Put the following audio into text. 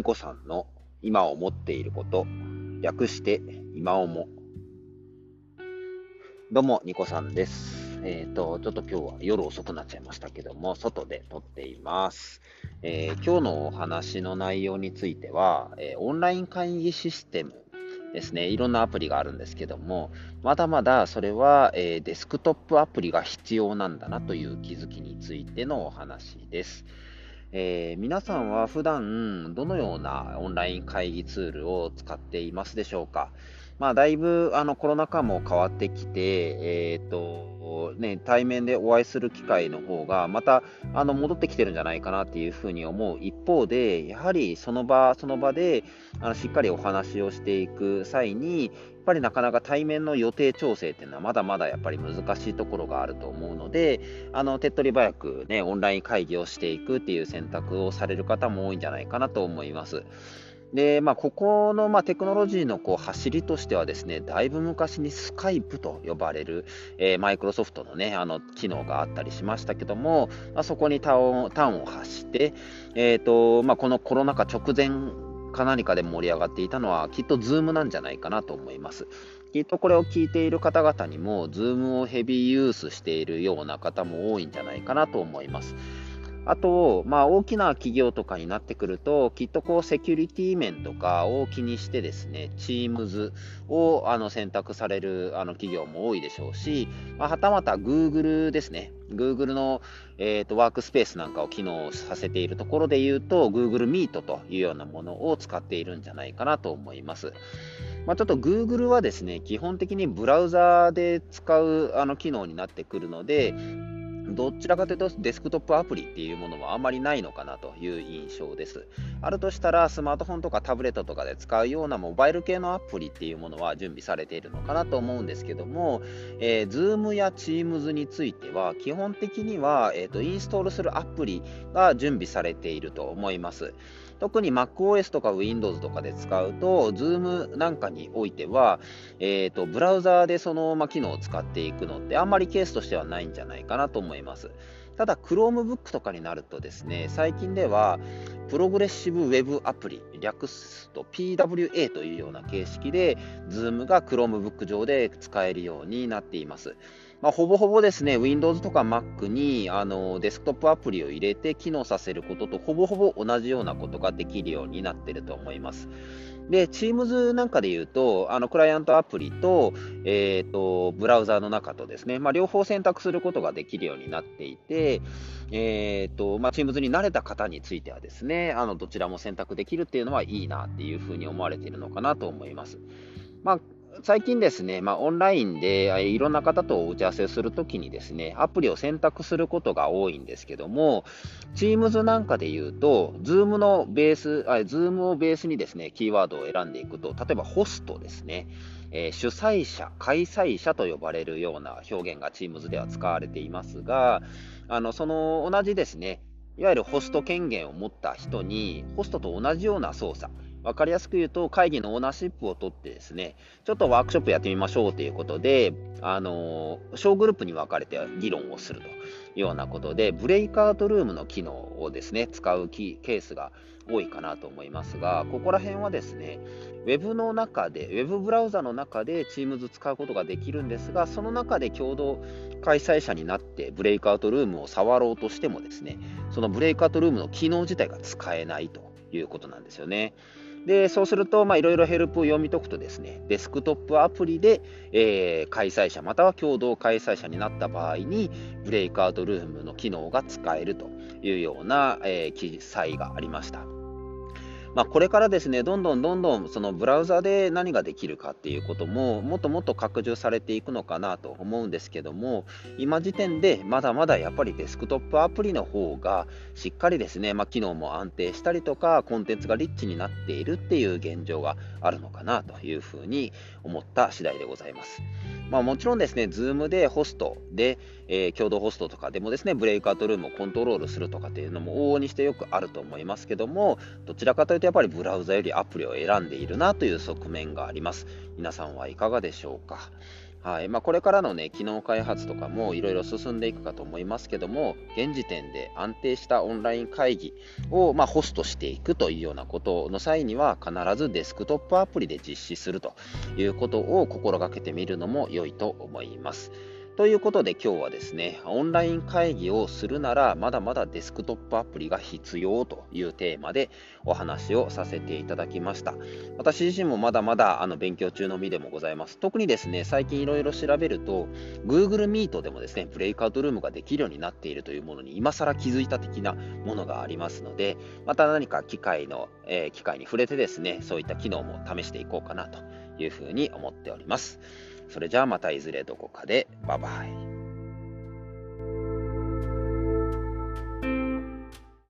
ニコさんの今思っていること、略して今思。どうも、ニコさんです。えっ、ー、と、ちょっと今日は夜遅くなっちゃいましたけども、外で撮っています。えー、今日のお話の内容については、えー、オンライン会議システムですね、いろんなアプリがあるんですけども、まだまだそれは、えー、デスクトップアプリが必要なんだなという気づきについてのお話です。えー、皆さんは普段どのようなオンライン会議ツールを使っていますでしょうか？まあ、だいぶあのコロナ禍も変わってきて、えーとね、対面でお会いする機会の方がまたあの戻ってきてるんじゃないかなっていうふうに思う一方で、やはりその場その場であのしっかりお話をしていく際に、やっぱりなかなか対面の予定調整っていうのはまだまだやっぱり難しいところがあると思うので、あの手っ取り早くね、オンライン会議をしていくっていう選択をされる方も多いんじゃないかなと思います。で、まあ、ここの、まあ、テクノロジーのこう走りとしてはですね、だいぶ昔にスカイプと呼ばれる、えー、マイクロソフトのね、あの、機能があったりしましたけども、まあ、そこに端をを発して、えっ、ー、と、まあ、このコロナ禍直前か何かで盛り上がっていたのは、きっと Zoom なんじゃないかなと思います。きっとこれを聞いている方々にも、Zoom をヘビーユースしているような方も多いんじゃないかなと思います。あと、まあ、大きな企業とかになってくると、きっとこうセキュリティ面とかを気にしてですね、Teams をあの選択されるあの企業も多いでしょうし、まあ、はたまた Google ですね、Google の、えーと、ワークスペースなんかを機能させているところで言うと、Google Meet というようなものを使っているんじゃないかなと思います。まあ、ちょっと Google はですね、基本的にブラウザで使うあの機能になってくるので、どちらかというとデスクトップアプリっていうものはあまりないのかなという印象です。あるとしたらスマートフォンとかタブレットとかで使うようなモバイル系のアプリっていうものは準備されているのかなと思うんですけども、えー、Zoom や Teams については基本的には、えーと、インストールするアプリが準備されていると思います。特に MacOS とか Windows とかで使うと、Zoom なんかにおいては、えーと、ブラウザーでその、ま機能を使っていくのってあんまりケースとしてはないんじゃないかなと思います。いますただ、Chromebook とかになるとですね、最近では、プログレッシブウェブアプリ、略すと PWA というような形式で、Zoom が Chromebook 上で使えるようになっています。まあ、ほぼほぼですね、Windows とか Mac にあのデスクトップアプリを入れて機能させることとほぼほぼ同じようなことができるようになっていると思います。で、Teams なんかで言うと、あのクライアントアプリと,、えーと、ブラウザーの中とですね、まあ、両方選択することができるようになっていて、えーとまあ、Teams に慣れた方についてはですね、あのどちらも選択できるっていうのはいいなっていうふうに思われているのかなと思います。まあ最近ですね、まあ、オンラインでいろんな方とお打ち合わせするときにですね、アプリを選択することが多いんですけども、Teams なんかで言うと、Zoom のベース、Zoom をベースにですね、キーワードを選んでいくと、例えばホストですね、え、主催者、開催者と呼ばれるような表現が Teams では使われていますが、あのその同じですね、いわゆるホスト権限を持った人に、ホストと同じような操作、分かりやすく言うと、会議のオーナーシップを取ってですね、ちょっとワークショップやってみましょうということで、あの小グループに分かれて議論をするというようなことで、ブレイクアウトルームの機能をですね、使うケースが多いかなと思いますが、ここら辺はですね、ウェブの中で、ウェブブラウザの中で Teams 使うことができるんですが、その中で共同開催者になってブレイクアウトルームを触ろうとしてもですね、そのブレイクアウトルームの機能自体が使えないということなんですよね。で、そうすると、いろいろヘルプを読み解くとですね、デスクトップアプリで、えー、開催者または共同開催者になった場合に、ブレイクアウトルームの機能が使えるというような、えー、記載がありました。まあ、これからですね、どんどんどんどんそのブラウザで何ができるかっていうことも、もっともっと拡充されていくのかなと思うんですけども、今時点でまだまだやっぱりデスクトップアプリの方がしっかりですね、まあ、機能も安定したりとか、コンテンツがリッチになっているっていう現状があるのかなというふうに思った次第でございます。まあ、もちろんですね、Zoom でホストで、えー、共同ホストとかでもですね、ブレイクアウトルームをコントロールするとかっていうのも往々にしてよくあると思いますけども、どちらかというとやっぱりブラウザよりアプリを選んでいるなという側面があります。皆さんはいかがでしょうか？はいまあ、これからの、ね、機能開発とかもいろいろ進んでいくかと思いますけども、現時点で安定したオンライン会議を、まあ、ホストしていくというようなことの際には、必ずデスクトップアプリで実施するということを心がけてみるのも良いと思います。ということで今日はですね、オンライン会議をするならまだまだデスクトップアプリが必要というテーマでお話をさせていただきました。私自身もまだまだあの勉強中の身でもございます。特にですね、最近いろいろ調べると、Google Meet でもですね、ブレイクアウトルームができるようになっているというものに今更気づいた的なものがありますので、また何か機会の、えー、機会に触れてですね、そういった機能も試していこうかなというふうに思っております。それじゃあまたいずれどこかで。バイバイ。